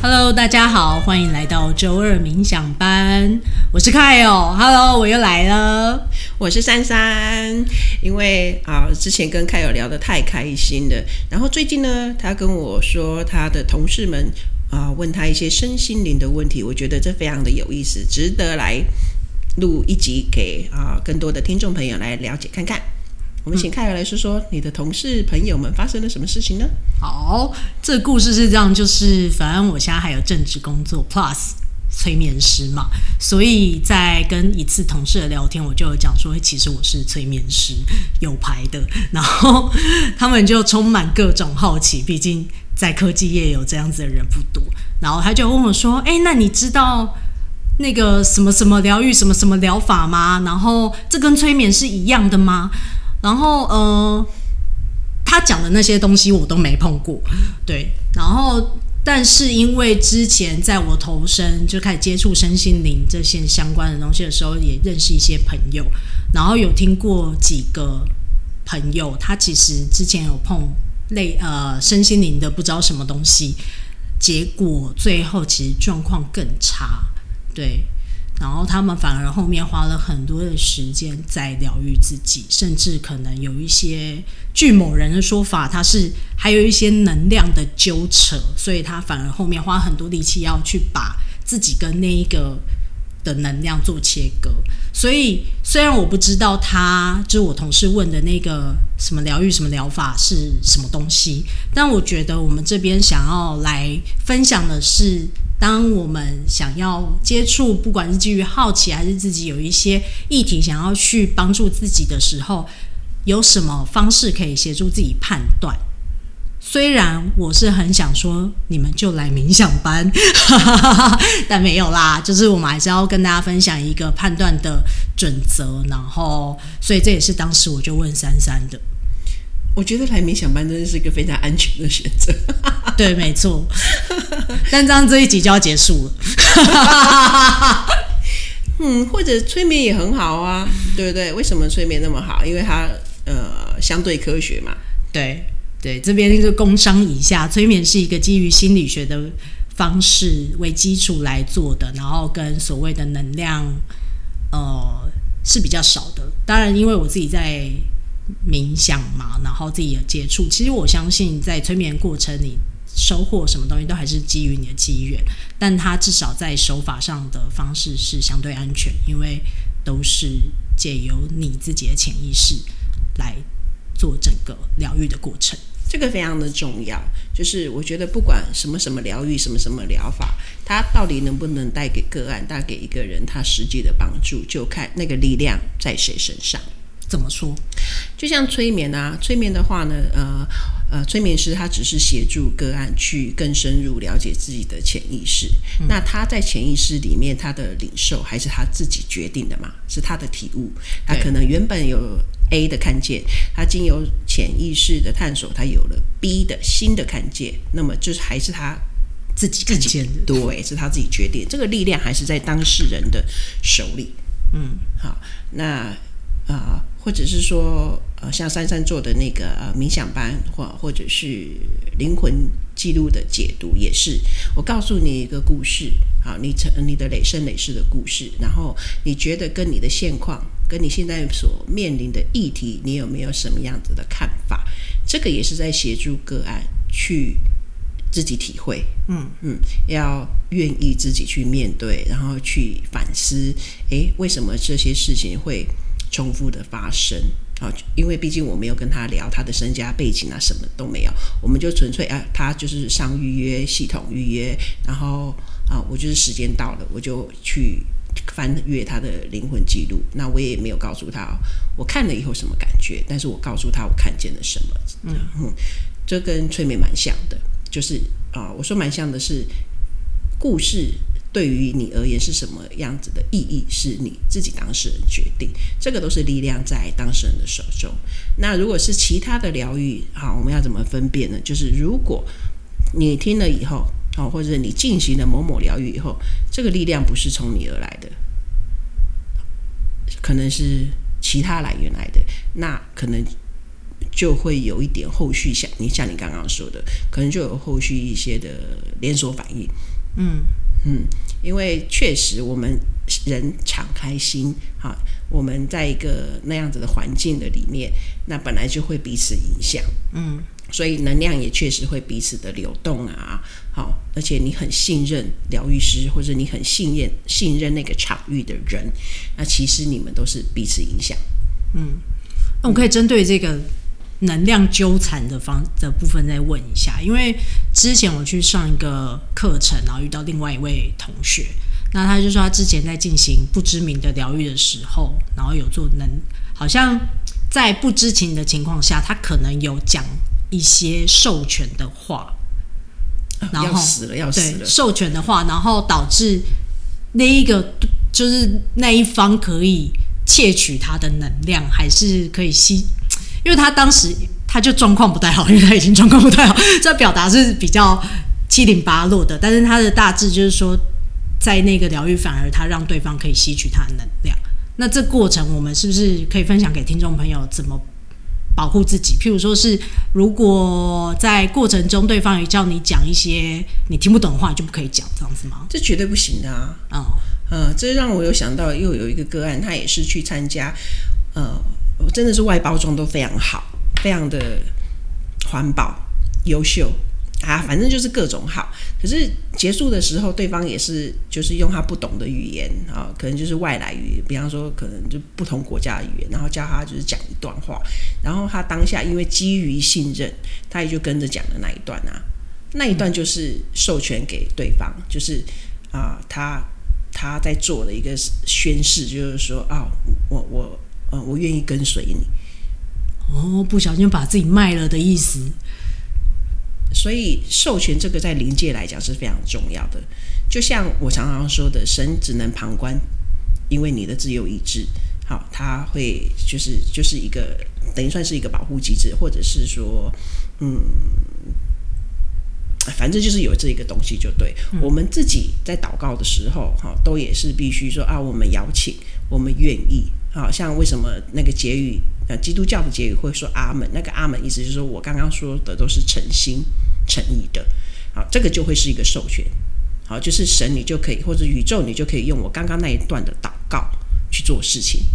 Hello，大家好，欢迎来到周二冥想班。我是 Kyle。Hello，我又来了。我是珊珊。因为啊，之前跟 Kyle 聊得太开心了，然后最近呢，他跟我说他的同事们啊问他一些身心灵的问题，我觉得这非常的有意思，值得来录一集给啊更多的听众朋友来了解看看。我们请 Kyle 来说说你的同事朋友们发生了什么事情呢？好，这个故事是这样，就是反正我现在还有正职工作，plus 催眠师嘛，所以在跟一次同事的聊天，我就有讲说，其实我是催眠师，有牌的。然后他们就充满各种好奇，毕竟在科技业有这样子的人不多。然后他就问我说：“哎，那你知道那个什么什么疗愈、什么什么疗法吗？然后这跟催眠是一样的吗？”然后，呃，他讲的那些东西我都没碰过，对。然后，但是因为之前在我投身就开始接触身心灵这些相关的东西的时候，也认识一些朋友，然后有听过几个朋友，他其实之前有碰类呃身心灵的不知道什么东西，结果最后其实状况更差，对。然后他们反而后面花了很多的时间在疗愈自己，甚至可能有一些，据某人的说法，他是还有一些能量的纠扯，所以他反而后面花很多力气要去把自己跟那一个的能量做切割。所以虽然我不知道他就是我同事问的那个什么疗愈什么疗法是什么东西，但我觉得我们这边想要来分享的是。当我们想要接触，不管是基于好奇还是自己有一些议题想要去帮助自己的时候，有什么方式可以协助自己判断？虽然我是很想说你们就来冥想班，但没有啦，就是我们还是要跟大家分享一个判断的准则。然后，所以这也是当时我就问珊珊的。我觉得来冥想班真的是一个非常安全的选择。对，没错。但这样这一集就要结束了。嗯，或者催眠也很好啊，对不对？为什么催眠那么好？因为它呃相对科学嘛。对对，这边就工商一下，催眠是一个基于心理学的方式为基础来做的，然后跟所谓的能量呃是比较少的。当然，因为我自己在。冥想嘛，然后自己的接触，其实我相信在催眠过程里收获什么东西都还是基于你的机缘，但它至少在手法上的方式是相对安全，因为都是借由你自己的潜意识来做整个疗愈的过程，这个非常的重要。就是我觉得不管什么什么疗愈，什么什么疗法，它到底能不能带给个案，带给一个人他实际的帮助，就看那个力量在谁身上。怎么说？就像催眠啊，催眠的话呢，呃呃，催眠师他只是协助个案去更深入了解自己的潜意识。嗯、那他在潜意识里面，他的领受还是他自己决定的嘛？是他的体悟。他可能原本有 A 的看见，他经由潜意识的探索，他有了 B 的新的看见。那么就是还是他自己看见的，对，是他自己决定。这个力量还是在当事人的手里。嗯，好，那。啊、呃，或者是说，呃，像珊珊做的那个呃冥想班，或或者是灵魂记录的解读，也是我告诉你一个故事，好，你成你的累生累世的故事，然后你觉得跟你的现况，跟你现在所面临的议题，你有没有什么样子的看法？这个也是在协助个案去自己体会，嗯嗯，要愿意自己去面对，然后去反思，诶，为什么这些事情会重复的发生啊，因为毕竟我没有跟他聊他的身家背景啊，什么都没有，我们就纯粹啊，他就是上预约系统预约，然后啊，我就是时间到了，我就去翻阅他的灵魂记录。那我也没有告诉他我看了以后什么感觉，但是我告诉他我看见了什么。嗯嗯，这跟催眠蛮像的，就是啊，我说蛮像的是故事。对于你而言是什么样子的意义，是你自己当事人决定。这个都是力量在当事人的手中。那如果是其他的疗愈，好，我们要怎么分辨呢？就是如果你听了以后，好，或者你进行了某某疗愈以后，这个力量不是从你而来的，可能是其他来源来的，那可能就会有一点后续像你像你刚刚说的，可能就有后续一些的连锁反应。嗯嗯，因为确实我们人敞开心，哈，我们在一个那样子的环境的里面，那本来就会彼此影响。嗯。所以能量也确实会彼此的流动啊，好，而且你很信任疗愈师，或者你很信任信任那个场域的人，那其实你们都是彼此影响。嗯，那我可以针对这个能量纠缠的方的部分再问一下，因为之前我去上一个课程，然后遇到另外一位同学，那他就说他之前在进行不知名的疗愈的时候，然后有做能，好像在不知情的情况下，他可能有讲。一些授权的话，然后死了，要死了。授权的话，然后导致那一个就是那一方可以窃取他的能量，还是可以吸？因为他当时他就状况不太好，因为他已经状况不太好，这表达是比较七零八落的。但是他的大致就是说，在那个疗愈，反而他让对方可以吸取他的能量。那这过程，我们是不是可以分享给听众朋友怎么？保护自己，譬如说是，如果在过程中对方也叫你讲一些你听不懂的话，你就不可以讲这样子吗？这绝对不行的啊！嗯、这让我有想到又有一个个案，他也是去参加，呃，真的是外包装都非常好，非常的环保、优秀。啊，反正就是各种好，可是结束的时候，对方也是就是用他不懂的语言啊，可能就是外来语，比方说可能就不同国家的语言，然后叫他就是讲一段话，然后他当下因为基于信任，他也就跟着讲的那一段啊，那一段就是授权给对方，就是啊，他他在做的一个宣誓，就是说啊，我我呃我愿意跟随你，哦，不小心把自己卖了的意思。所以授权这个在灵界来讲是非常重要的，就像我常常说的，神只能旁观，因为你的自由意志，好，他会就是就是一个等于算是一个保护机制，或者是说，嗯，反正就是有这一个东西就对。嗯、我们自己在祷告的时候，哈，都也是必须说啊，我们邀请，我们愿意，好像为什么那个结语。呃，基督教的结语会说阿门，那个阿门意思就是说我刚刚说的都是诚心诚意的，好，这个就会是一个授权，好，就是神你就可以或者宇宙你就可以用我刚刚那一段的祷告去做事情，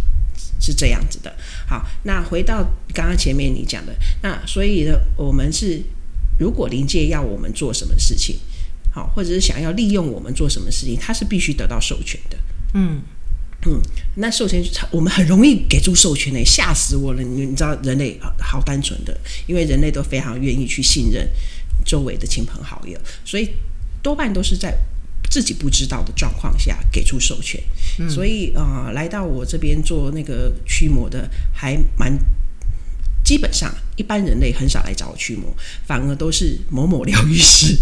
是这样子的。好，那回到刚刚前面你讲的，那所以呢，我们是如果灵界要我们做什么事情，好，或者是想要利用我们做什么事情，它是必须得到授权的，嗯。嗯，那授权我们很容易给出授权呢，吓死我了！你你知道人类好单纯的，因为人类都非常愿意去信任周围的亲朋好友，所以多半都是在自己不知道的状况下给出授权。嗯、所以啊、呃，来到我这边做那个驱魔的，还蛮基本上一般人类很少来找我驱魔，反而都是某某疗愈师，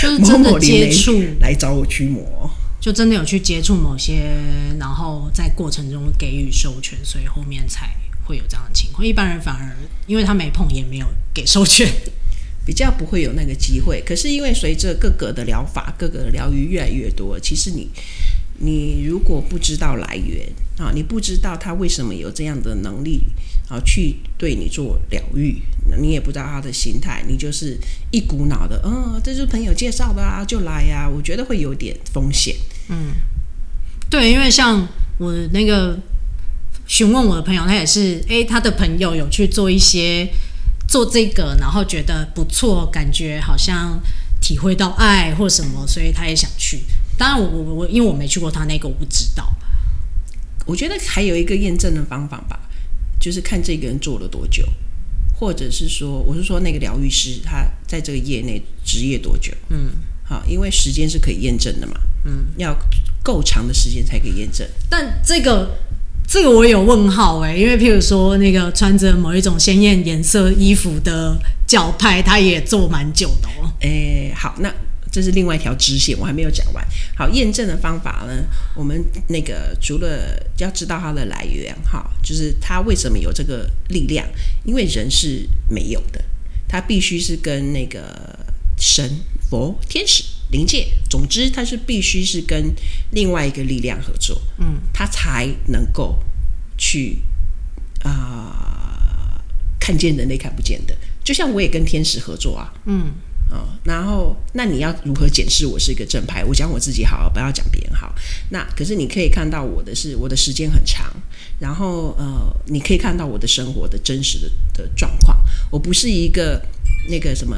就是真的接触来找我驱魔。就真的有去接触某些，然后在过程中给予授权，所以后面才会有这样的情况。一般人反而因为他没碰，也没有给授权，比较不会有那个机会。可是因为随着各个的疗法、各个的疗愈越来越多，其实你你如果不知道来源啊，你不知道他为什么有这样的能力啊，去对你做疗愈。你也不知道他的心态，你就是一股脑的，嗯、哦，这是朋友介绍的啊，就来呀、啊。我觉得会有点风险。嗯，对，因为像我那个询问我的朋友，他也是，诶，他的朋友有去做一些做这个，然后觉得不错，感觉好像体会到爱或什么，所以他也想去。当然我，我我我，因为我没去过他那个，我不知道。我觉得还有一个验证的方法吧，就是看这个人做了多久。或者是说，我是说那个疗愈师，他在这个业内职业多久？嗯，好，因为时间是可以验证的嘛。嗯，要够长的时间才可以验证。但这个这个我有问号哎，因为譬如说那个穿着某一种鲜艳颜色衣服的教派，他也做蛮久的哦。哎，好，那。这是另外一条支线，我还没有讲完。好，验证的方法呢？我们那个除了要知道它的来源，哈，就是它为什么有这个力量？因为人是没有的，它必须是跟那个神、佛、天使、灵界，总之它是必须是跟另外一个力量合作，嗯，它才能够去啊。呃看见人类看不见的，就像我也跟天使合作啊，嗯。哦，然后那你要如何检视我是一个正派？我讲我自己好，不要讲别人好。那可是你可以看到我的是我的时间很长，然后呃，你可以看到我的生活的真实的的状况。我不是一个那个什么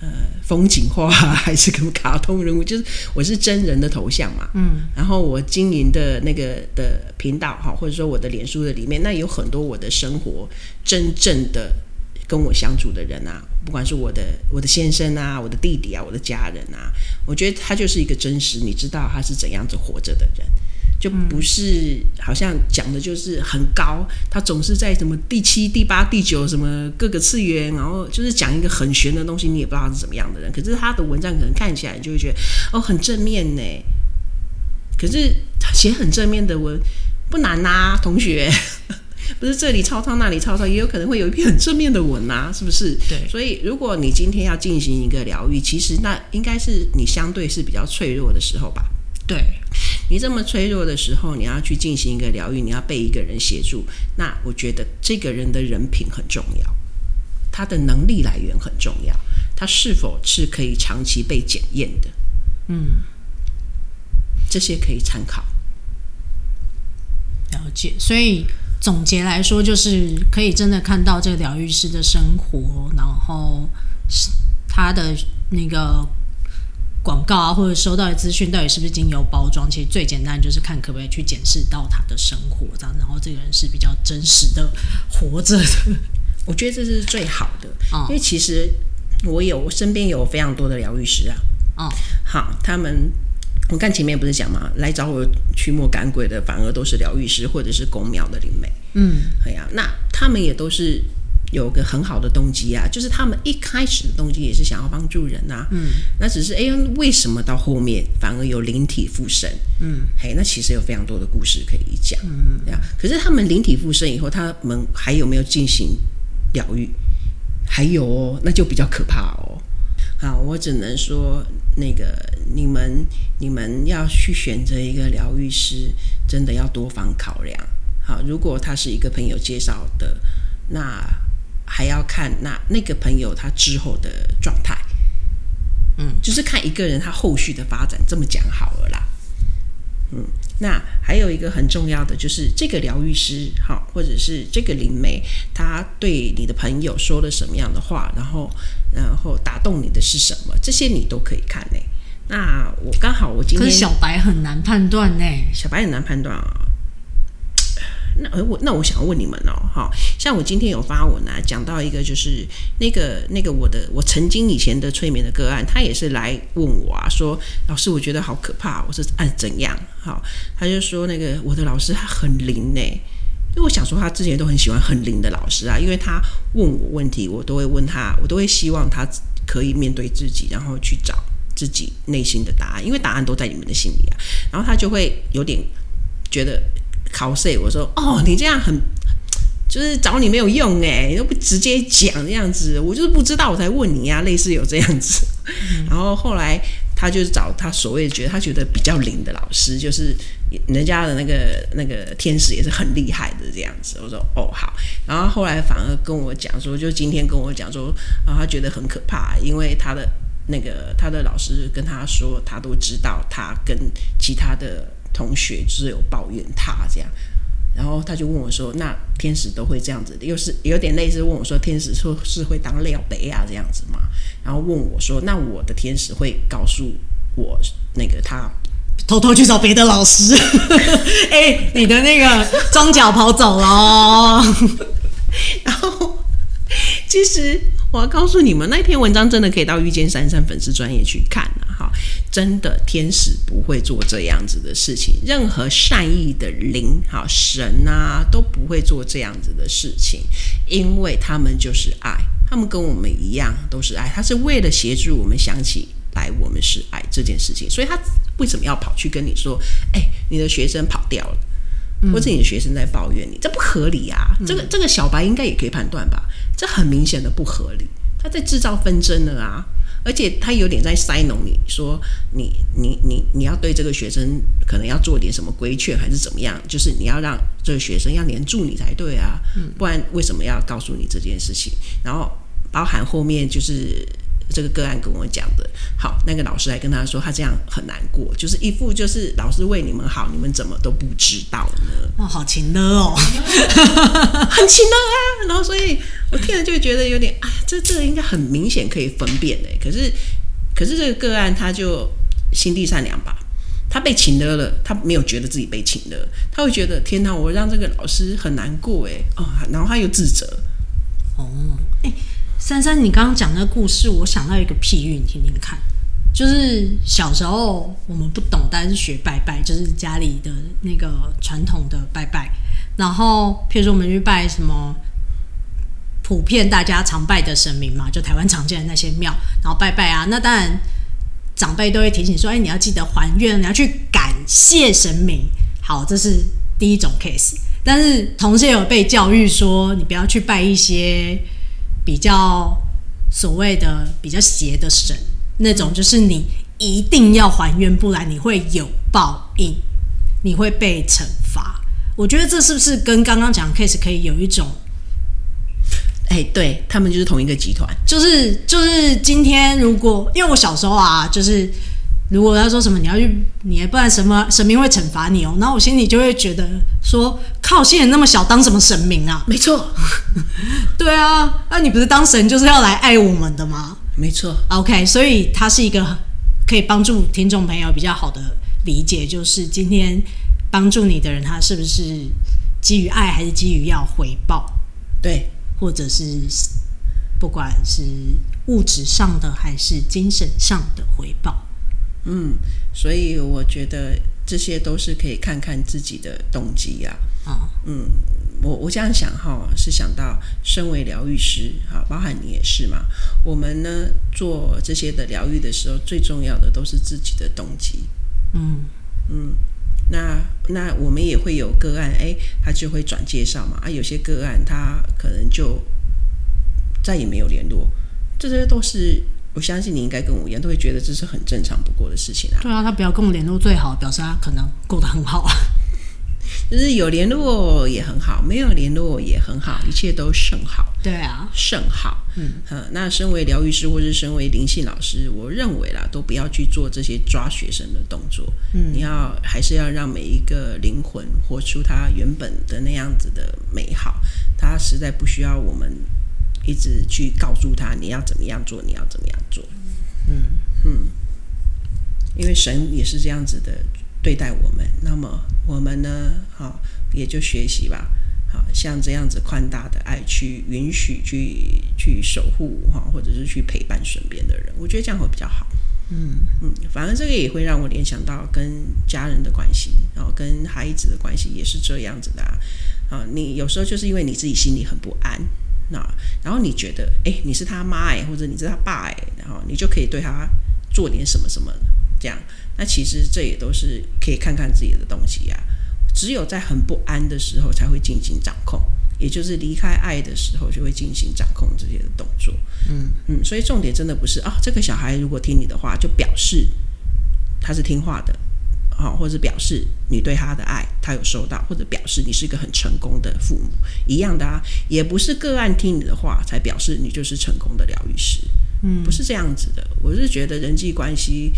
呃风景画还是什么卡通人物，就是我是真人的头像嘛。嗯，然后我经营的那个的频道哈，或者说我的脸书的里面，那有很多我的生活真正的。跟我相处的人啊，不管是我的我的先生啊，我的弟弟啊，我的家人啊，我觉得他就是一个真实，你知道他是怎样子活着的人，就不是好像讲的就是很高，他总是在什么第七、第八、第九什么各个次元，然后就是讲一个很玄的东西，你也不知道他是怎么样的人。可是他的文章可能看起来就会觉得哦很正面呢，可是写很正面的文不难呐、同学。不是这里抄抄那里抄抄，也有可能会有一篇很正面的文啊，是不是？对。所以，如果你今天要进行一个疗愈，其实那应该是你相对是比较脆弱的时候吧？对。你这么脆弱的时候，你要去进行一个疗愈，你要被一个人协助，那我觉得这个人的人品很重要，他的能力来源很重要，他是否是可以长期被检验的？嗯，这些可以参考。了解，所以。总结来说，就是可以真的看到这个疗愈师的生活，然后是他的那个广告啊，或者收到的资讯到底是不是经由包装。其实最简单就是看可不可以去检视到他的生活，这样，然后这个人是比较真实的活着的。我觉得这是最好的，哦、因为其实我有我身边有非常多的疗愈师啊，嗯、哦，好，他们。我看前面不是讲嘛？来找我驱魔赶鬼的，反而都是疗愈师或者是公庙的灵媒。嗯，哎呀、啊，那他们也都是有个很好的动机啊，就是他们一开始的动机也是想要帮助人呐、啊。嗯，那只是哎，为什么到后面反而有灵体附身？嗯，嘿，那其实有非常多的故事可以讲。嗯，对啊。可是他们灵体附身以后，他们还有没有进行疗愈？还有哦，那就比较可怕哦。好，我只能说，那个你们你们要去选择一个疗愈师，真的要多方考量。好，如果他是一个朋友介绍的，那还要看那那个朋友他之后的状态。嗯，就是看一个人他后续的发展，这么讲好了啦。嗯，那还有一个很重要的就是这个疗愈师，好，或者是这个灵媒，他对你的朋友说了什么样的话，然后，然后打动你的是什么，这些你都可以看呢。那我刚好我今天，可是小白很难判断呢，小白很难判断啊。那我那我想问你们哦，哈，像我今天有发文啊，讲到一个就是那个那个我的我曾经以前的催眠的个案，他也是来问我啊，说老师我觉得好可怕，我说按怎样？好，他就说那个我的老师他很灵呢，因为我想说他之前都很喜欢很灵的老师啊，因为他问我问题，我都会问他，我都会希望他可以面对自己，然后去找自己内心的答案，因为答案都在你们的心里啊，然后他就会有点觉得。考试，我说哦，你这样很，就是找你没有用哎，你都不直接讲这样子，我就是不知道，我才问你呀，类似有这样子。嗯、然后后来他就是找他所谓觉得他觉得比较灵的老师，就是人家的那个那个天使也是很厉害的这样子。我说哦好，然后后来反而跟我讲说，就今天跟我讲说啊，他觉得很可怕，因为他的那个他的老师跟他说，他都知道他跟其他的。同学只有抱怨他这样，然后他就问我说：“那天使都会这样子，又是有点类似问我说，天使说是会当料杯啊这样子嘛？”然后问我说：“那我的天使会告诉我那个他偷偷去找别的老师？哎、欸，你的那个装脚跑走了。”然后其实我要告诉你们，那篇文章真的可以到遇见珊珊粉丝专业去看啊。真的，天使不会做这样子的事情。任何善意的灵，好神啊，都不会做这样子的事情，因为他们就是爱，他们跟我们一样都是爱。他是为了协助我们想起来我们是爱这件事情，所以他为什么要跑去跟你说？哎，你的学生跑掉了，或者你的学生在抱怨你，这不合理啊！这个这个小白应该也可以判断吧？这很明显的不合理。他在制造纷争了啊！而且他有点在塞农你说你你你你要对这个学生可能要做点什么规劝还是怎么样？就是你要让这个学生要黏住你才对啊，不然为什么要告诉你这件事情？然后包含后面就是。这个个案跟我讲的，好，那个老师还跟他说，他这样很难过，就是一副就是老师为你们好，你们怎么都不知道呢？哇，好情勒哦，很情勒啊。然后，所以我听了就觉得有点，哎呀，这这个应该很明显可以分辨的。可是，可是这个个案他就心地善良吧，他被情勒了，他没有觉得自己被情勒，他会觉得天哪，我让这个老师很难过哎，哦，然后他又自责，哦，哎。珊珊，你刚刚讲那个故事，我想到一个譬喻，你听听看。就是小时候我们不懂，但是学拜拜，就是家里的那个传统的拜拜。然后，譬如说我们去拜什么，普遍大家常拜的神明嘛，就台湾常见的那些庙，然后拜拜啊。那当然，长辈都会提醒说：“哎，你要记得还愿，你要去感谢神明。”好，这是第一种 case。但是同时也有被教育说，你不要去拜一些。比较所谓的比较邪的神，那种就是你一定要还愿，不然你会有报应，你会被惩罚。我觉得这是不是跟刚刚讲的 case 可以有一种？哎、欸，对，他们就是同一个集团，就是就是今天如果因为我小时候啊，就是。如果他说什么你要去，你不然什么神明会惩罚你哦，然后我心里就会觉得说，靠，现在那么小，当什么神明啊？没错，对啊，那你不是当神就是要来爱我们的吗？没错，OK，所以它是一个可以帮助听众朋友比较好的理解，就是今天帮助你的人，他是不是基于爱，还是基于要回报？对，或者是不管是物质上的还是精神上的回报。嗯，所以我觉得这些都是可以看看自己的动机呀。啊，嗯，我我这样想哈，是想到身为疗愈师哈，包含你也是嘛。我们呢做这些的疗愈的时候，最重要的都是自己的动机。嗯嗯，那那我们也会有个案，哎，他就会转介绍嘛。啊，有些个案他可能就再也没有联络，这些都是。我相信你应该跟我一样，都会觉得这是很正常不过的事情啊。对啊，他不要跟我联络最好，表示他可能过得很好啊。就是有联络也很好，没有联络也很好，一切都甚好。对啊，甚好。嗯，那身为疗愈师或是身为灵性老师，我认为啦，都不要去做这些抓学生的动作。嗯，你要还是要让每一个灵魂活出他原本的那样子的美好。他实在不需要我们。一直去告诉他你要怎么样做，你要怎么样做，嗯嗯，因为神也是这样子的对待我们，那么我们呢，好也就学习吧，好像这样子宽大的爱去允许去去守护哈，或者是去陪伴身边的人，我觉得这样会比较好，嗯嗯，反而这个也会让我联想到跟家人的关系，然后跟孩子的关系也是这样子的啊，啊，你有时候就是因为你自己心里很不安。那然后你觉得，哎，你是他妈哎，或者你是他爸哎，然后你就可以对他做点什么什么这样。那其实这也都是可以看看自己的东西呀。只有在很不安的时候才会进行掌控，也就是离开爱的时候就会进行掌控这些的动作。嗯嗯，所以重点真的不是啊，这个小孩如果听你的话，就表示他是听话的。好，或者表示你对他的爱，他有收到，或者表示你是一个很成功的父母，一样的啊，也不是个案听你的话才表示你就是成功的疗愈师，嗯，不是这样子的。我是觉得人际关系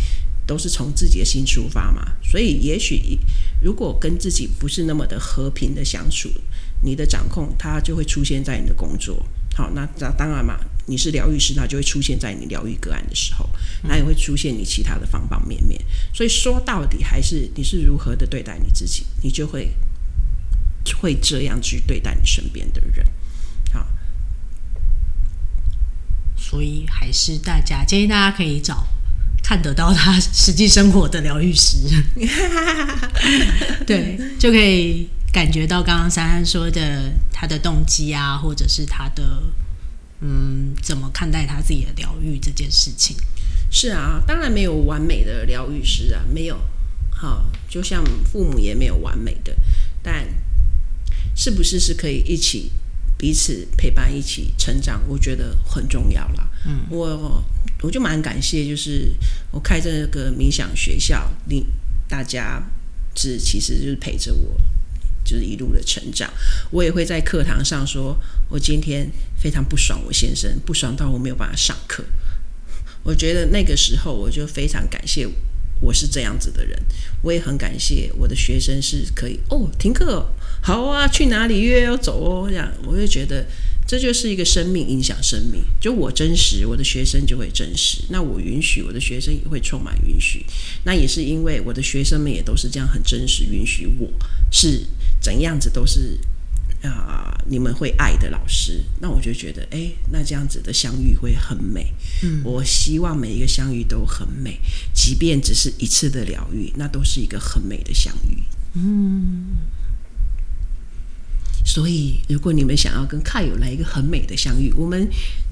都是从自己的心出发嘛，所以也许如果跟自己不是那么的和平的相处，你的掌控它就会出现在你的工作。好，那那当然嘛。你是疗愈师，那就会出现在你疗愈个案的时候，那也会出现你其他的方方面面。所以说到底，还是你是如何的对待你自己，你就会会这样去对待你身边的人。好，所以还是大家建议大家可以找看得到他实际生活的疗愈师，对，就可以感觉到刚刚珊珊说的他的动机啊，或者是他的。嗯，怎么看待他自己的疗愈这件事情？是啊，当然没有完美的疗愈师啊，没有。好，就像父母也没有完美的，但是不是是可以一起彼此陪伴一起成长，我觉得很重要了。嗯，我我就蛮感谢，就是我开这个冥想学校，你大家是其实就是陪着我，就是一路的成长。我也会在课堂上说，我今天非常不爽，我先生不爽到我没有办法上课。我觉得那个时候，我就非常感谢。我是这样子的人，我也很感谢我的学生是可以哦，停课好啊，去哪里约要走哦，这样我就觉得这就是一个生命影响生命，就我真实，我的学生就会真实，那我允许我的学生也会充满允许，那也是因为我的学生们也都是这样很真实，允许我是怎样子都是。啊、呃，你们会爱的老师，那我就觉得，哎，那这样子的相遇会很美。嗯，我希望每一个相遇都很美，即便只是一次的疗愈，那都是一个很美的相遇。嗯，所以如果你们想要跟卡友来一个很美的相遇，我们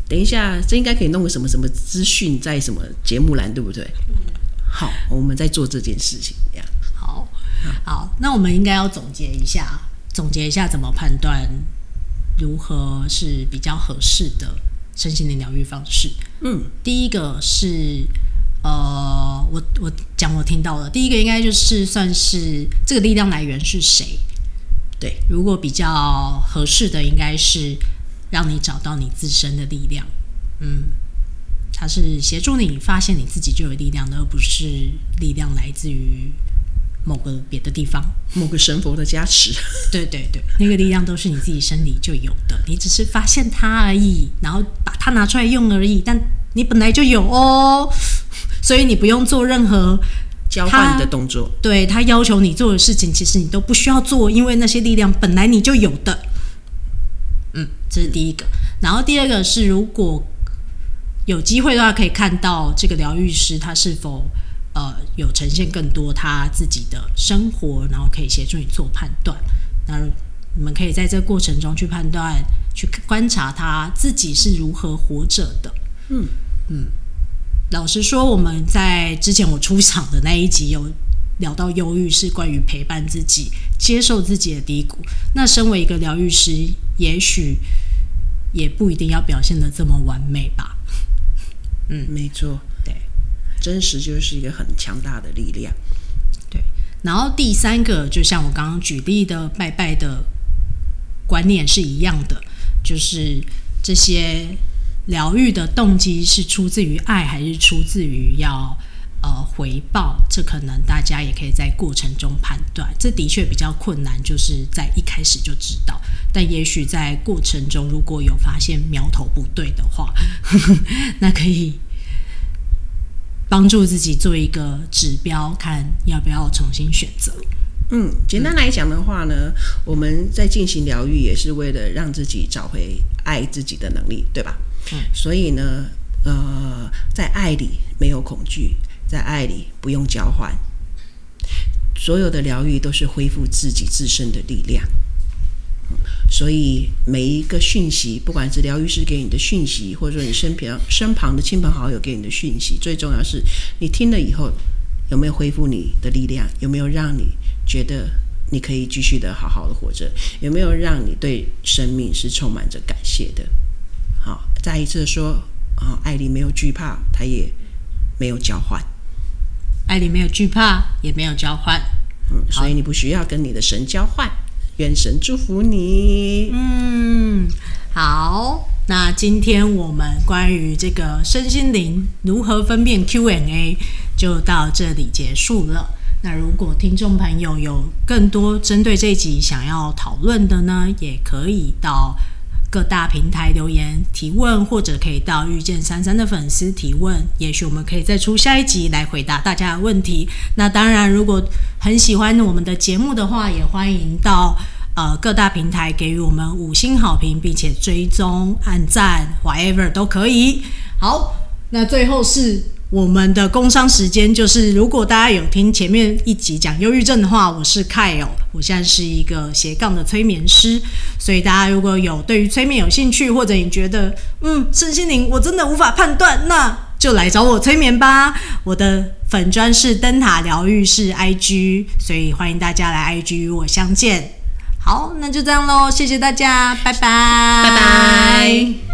等一下，这应该可以弄个什么什么资讯在什么节目栏，对不对？嗯，好，我们在做这件事情，这样。好，好，那我们应该要总结一下。总结一下，怎么判断如何是比较合适的身心灵疗愈方式？嗯，第一个是呃，我我讲我听到的，第一个应该就是算是这个力量来源是谁？对，如果比较合适的，应该是让你找到你自身的力量。嗯，它是协助你发现你自己就有力量的，而不是力量来自于。某个别的地方，某个神佛的加持，对对对，那个力量都是你自己身体就有的，你只是发现它而已，然后把它拿出来用而已。但你本来就有哦，所以你不用做任何交换的动作。对，他要求你做的事情，其实你都不需要做，因为那些力量本来你就有的。嗯，这是第一个。然后第二个是，如果有机会的话，可以看到这个疗愈师他是否。呃，有呈现更多他自己的生活，然后可以协助你做判断。那你们可以在这个过程中去判断、去观察他自己是如何活着的。嗯嗯，老实说，我们在之前我出场的那一集有聊到忧郁，是关于陪伴自己、接受自己的低谷。那身为一个疗愈师，也许也不一定要表现的这么完美吧。嗯，没错。真实就是一个很强大的力量，对。然后第三个，就像我刚刚举例的拜拜的观念是一样的，就是这些疗愈的动机是出自于爱，还是出自于要呃回报？这可能大家也可以在过程中判断。这的确比较困难，就是在一开始就知道。但也许在过程中，如果有发现苗头不对的话，呵呵，那可以。帮助自己做一个指标，看要不要重新选择。嗯，简单来讲的话呢，我们在进行疗愈也是为了让自己找回爱自己的能力，对吧？嗯，所以呢，呃，在爱里没有恐惧，在爱里不用交换，所有的疗愈都是恢复自己自身的力量。所以每一个讯息，不管是疗愈师给你的讯息，或者说你身边身旁的亲朋好友给你的讯息，最重要是你听了以后有没有恢复你的力量，有没有让你觉得你可以继续的好好的活着，有没有让你对生命是充满着感谢的？好，再一次说啊，艾丽没有惧怕，她也没有交换，爱里没有惧怕，也没有交换，嗯，所以你不需要跟你的神交换。愿神祝福你。嗯，好，那今天我们关于这个身心灵如何分辨 Q&A 就到这里结束了。那如果听众朋友有更多针对这集想要讨论的呢，也可以到各大平台留言提问，或者可以到遇见珊珊的粉丝提问，也许我们可以再出下一集来回答大家的问题。那当然，如果很喜欢我们的节目的话，也欢迎到呃各大平台给予我们五星好评，并且追踪、按赞，whatever 都可以。好，那最后是。我们的工商时间就是，如果大家有听前面一集讲忧郁症的话，我是 Kyle，我现在是一个斜杠的催眠师，所以大家如果有对于催眠有兴趣，或者你觉得嗯身心灵我真的无法判断，那就来找我催眠吧。我的粉砖是灯塔疗愈室 IG，所以欢迎大家来 IG 与我相见。好，那就这样喽，谢谢大家，拜拜，拜拜。